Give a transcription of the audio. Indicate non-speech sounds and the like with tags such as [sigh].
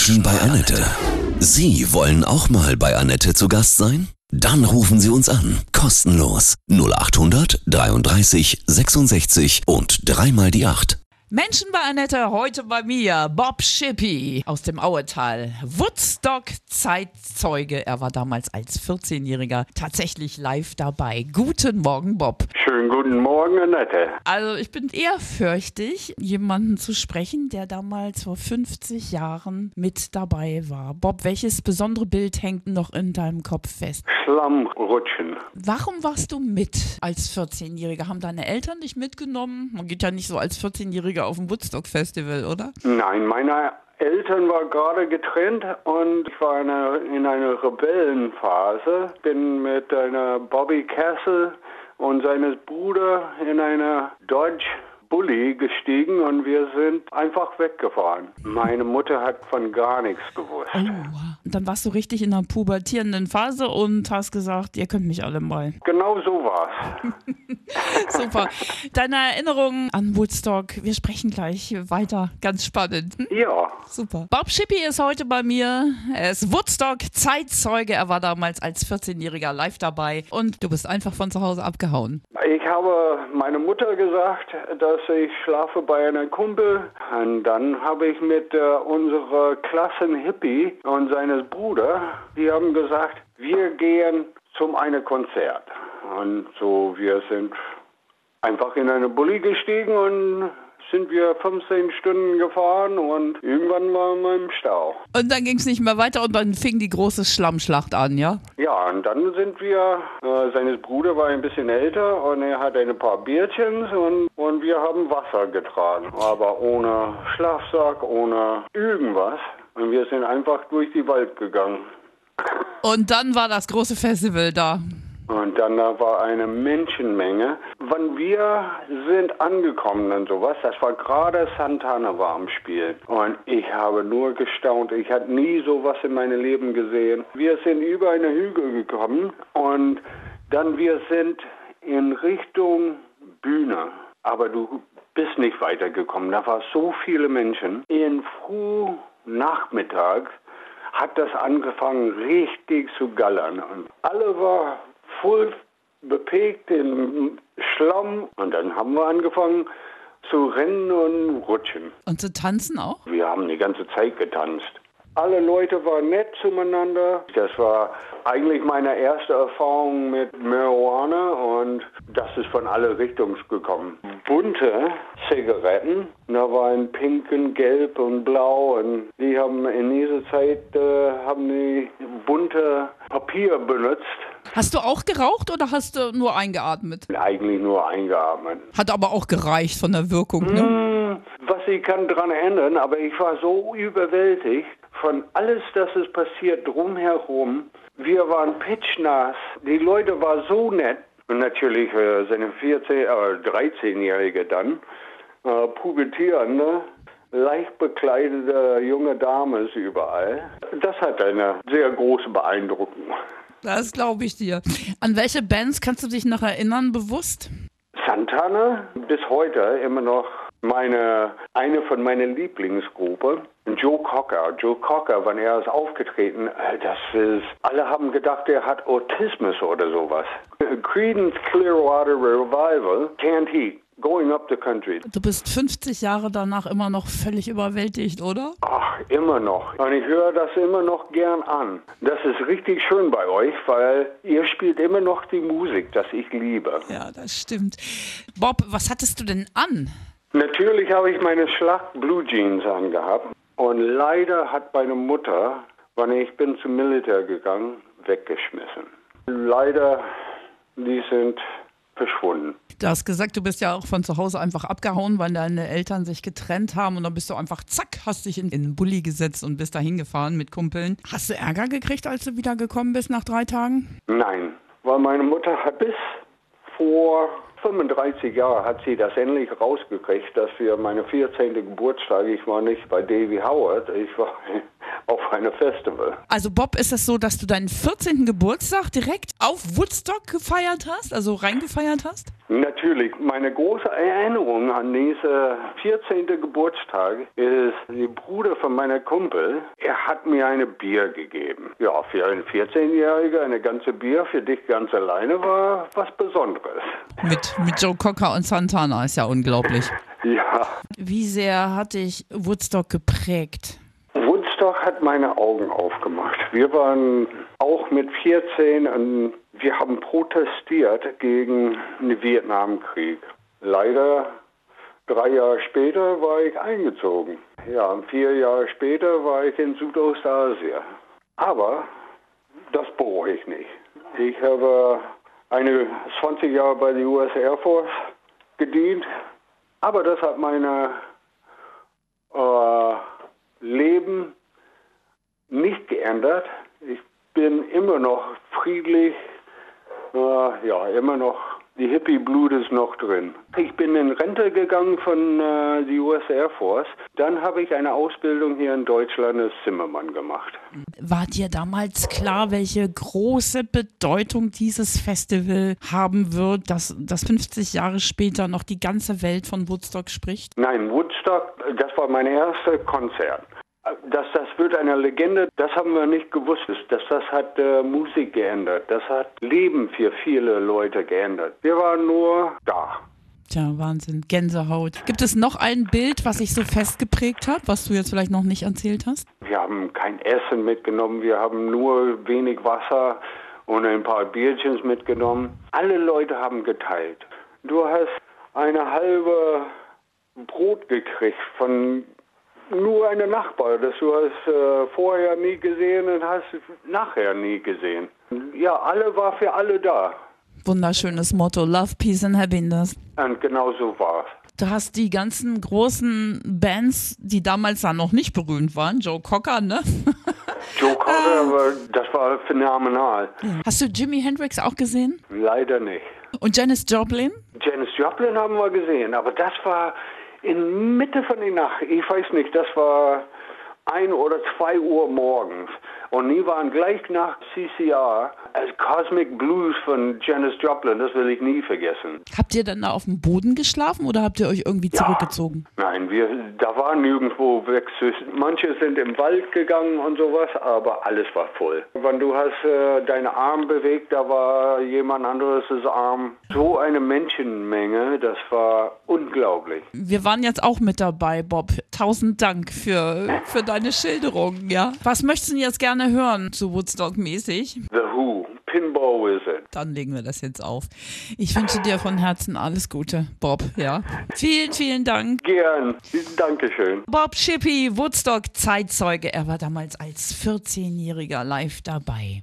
Menschen bei Annette. Sie wollen auch mal bei Annette zu Gast sein? Dann rufen Sie uns an. Kostenlos. 0800 33 66 und dreimal die 8. Menschen bei Annette, heute bei mir Bob Shippy aus dem Auetal. Woodstock Zeitzeuge. Er war damals als 14-Jähriger tatsächlich live dabei. Guten Morgen, Bob. Schönen guten Morgen, Annette. Also ich bin ehrfürchtig, jemanden zu sprechen, der damals vor 50 Jahren mit dabei war. Bob, welches besondere Bild hängt noch in deinem Kopf fest? Schlammrutschen. Warum warst du mit als 14-Jähriger? Haben deine Eltern dich mitgenommen? Man geht ja nicht so als 14-Jähriger auf ein Woodstock Festival, oder? Nein, meine Eltern waren gerade getrennt und ich war in einer, in einer Rebellenphase. Bin mit einer Bobby Castle und seines Bruder in einer Dodge Bulli gestiegen und wir sind einfach weggefahren. Meine Mutter hat von gar nichts gewusst. Oh, [laughs] und dann warst du richtig in einer pubertierenden Phase und hast gesagt, ihr könnt mich alle mal. Genau so war's. [laughs] Super. Deine Erinnerungen an Woodstock, wir sprechen gleich weiter. Ganz spannend. Hm? Ja, Super. Bob Shippy ist heute bei mir. Er ist Woodstock Zeitzeuge. Er war damals als 14-Jähriger live dabei und du bist einfach von zu Hause abgehauen. ich habe meiner Mutter gesagt, dass ich schlafe bei einem Kumpel. Und dann habe ich mit äh, unserer Klassen-Hippie und seines Bruder, die haben gesagt, wir gehen zum einem Konzert. Und so, wir sind einfach in eine Bulli gestiegen und sind wir 15 Stunden gefahren und irgendwann waren wir im Stau. Und dann ging es nicht mehr weiter und dann fing die große Schlammschlacht an, ja? Ja, und dann sind wir, äh, seines Bruder war ein bisschen älter und er hat ein paar Bierchen und, und wir haben Wasser getragen, aber ohne Schlafsack, ohne irgendwas. Und wir sind einfach durch die Wald gegangen. Und dann war das große Festival da. Und dann da war eine Menschenmenge. Wann wir sind angekommen und sowas, das war gerade Santana war am Spiel. Und ich habe nur gestaunt. Ich hatte nie sowas in meinem Leben gesehen. Wir sind über eine Hügel gekommen und dann wir sind in Richtung Bühne. Aber du bist nicht weitergekommen. Da waren so viele Menschen. In früh Nachmittag hat das angefangen richtig zu gallern. Und alle war voll bepegt im Schlamm. Und dann haben wir angefangen zu rennen und rutschen. Und zu tanzen auch? Wir haben die ganze Zeit getanzt. Alle Leute waren nett zueinander. Das war eigentlich meine erste Erfahrung mit Marihuana und das ist von alle Richtungen gekommen. Bunte Zigaretten, da waren pink und gelb und blau und die haben in dieser Zeit äh, haben die bunte Papier benutzt. Hast du auch geraucht oder hast du nur eingeatmet? Eigentlich nur eingeatmet. Hat aber auch gereicht von der Wirkung, ne? Hm, was ich kann daran ändern, aber ich war so überwältigt von alles, das ist passiert drumherum. Wir waren pitchnass. Die Leute waren so nett. Und natürlich äh, seine 14, äh, 13-Jährige dann, äh, pubertierende, leicht bekleidete junge Dame ist überall. Das hat eine sehr große Beeindruckung. Das glaube ich dir. An welche Bands kannst du dich noch erinnern, bewusst? Santana bis heute immer noch meine eine von meinen Lieblingsgruppe. Joe Cocker. Joe Cocker, wenn er ist aufgetreten, äh, das ist, alle haben gedacht, er hat Autismus oder sowas. [laughs] Creedence Clearwater Revival, Can't Heat. Going up the country. Du bist 50 Jahre danach immer noch völlig überwältigt, oder? Ach, immer noch. Und ich höre das immer noch gern an. Das ist richtig schön bei euch, weil ihr spielt immer noch die Musik, das ich liebe. Ja, das stimmt. Bob, was hattest du denn an? Natürlich habe ich meine Schlacht Blue Jeans angehabt. Und leider hat meine Mutter, wann ich bin zum Militär gegangen, weggeschmissen. Leider, die sind verschwunden. Du hast gesagt, du bist ja auch von zu Hause einfach abgehauen, weil deine Eltern sich getrennt haben und dann bist du einfach zack, hast dich in, in den Bulli gesetzt und bist da hingefahren mit Kumpeln. Hast du Ärger gekriegt, als du wieder gekommen bist nach drei Tagen? Nein, weil meine Mutter hat bis vor 35 Jahren hat sie das endlich rausgekriegt, dass wir meine 14. Geburtstag, ich war nicht bei Davy Howard, ich war auf einem Festival. Also Bob, ist es so, dass du deinen 14. Geburtstag direkt auf Woodstock gefeiert hast, also reingefeiert hast? Natürlich, meine große Erinnerung an diesen 14. Geburtstag ist der Bruder von meiner Kumpel. Er hat mir eine Bier gegeben. Ja, für einen 14-Jähriger eine ganze Bier für dich ganz alleine war was Besonderes. Mit, mit Joe Cocker und Santana ist ja unglaublich. [laughs] Ja. Wie sehr hat dich Woodstock geprägt? Woodstock hat meine Augen aufgemacht. Wir waren auch mit 14 und wir haben protestiert gegen den Vietnamkrieg. Leider drei Jahre später war ich eingezogen. Ja, vier Jahre später war ich in Südostasien. Aber das bereue ich nicht. Ich habe eine 20 Jahre bei der US Air Force gedient, aber das hat meine äh, Leben nicht geändert. Ich bin immer noch friedlich, äh, ja, immer noch, die Hippie-Blut ist noch drin. Ich bin in Rente gegangen von äh, die US Air Force. Dann habe ich eine Ausbildung hier in Deutschland als Zimmermann gemacht. War dir damals klar, welche große Bedeutung dieses Festival haben wird, dass, dass 50 Jahre später noch die ganze Welt von Woodstock spricht? Nein, Woodstock, das war mein erstes Konzert. Dass das wird eine Legende, das haben wir nicht gewusst. Dass das hat äh, Musik geändert. Das hat Leben für viele Leute geändert. Wir waren nur da. Tja, Wahnsinn. Gänsehaut. Gibt es noch ein Bild, was sich so festgeprägt hat, was du jetzt vielleicht noch nicht erzählt hast? Wir haben kein Essen mitgenommen, wir haben nur wenig Wasser und ein paar Bierchens mitgenommen. Alle Leute haben geteilt. Du hast eine halbe Brot gekriegt von nur eine Nachbar, das du hast äh, vorher nie gesehen und hast nachher nie gesehen. Ja, alle war für alle da. Wunderschönes Motto, Love, Peace and Happiness. Und genau so war's. Du hast die ganzen großen Bands, die damals da noch nicht berühmt waren, Joe Cocker, ne? [laughs] Joe Cocker, aber das war phänomenal. Hast du Jimi Hendrix auch gesehen? Leider nicht. Und Janis Joplin? Janis Joplin haben wir gesehen, aber das war in Mitte von der Nacht. Ich weiß nicht, das war ein oder zwei Uhr morgens. Und die waren gleich nach CCR als Cosmic Blues von Janis Joplin. Das will ich nie vergessen. Habt ihr dann da auf dem Boden geschlafen oder habt ihr euch irgendwie zurückgezogen? Nein, wir, da war nirgendwo weg. Manche sind im Wald gegangen und sowas, aber alles war voll. Wenn du hast äh, deine Arm bewegt, da war jemand anderes Arm. So eine Menschenmenge, das war unglaublich. Wir waren jetzt auch mit dabei, Bob. Tausend Dank für, für deine Schilderung, ja. Was möchtest du jetzt gerne hören, so Woodstock-mäßig? The Who, Pinball Wizard. Dann legen wir das jetzt auf. Ich wünsche dir von Herzen alles Gute, Bob, ja. Vielen, vielen Dank. Gern. Dankeschön. Bob Shippey, Woodstock Zeitzeuge. Er war damals als 14-Jähriger live dabei.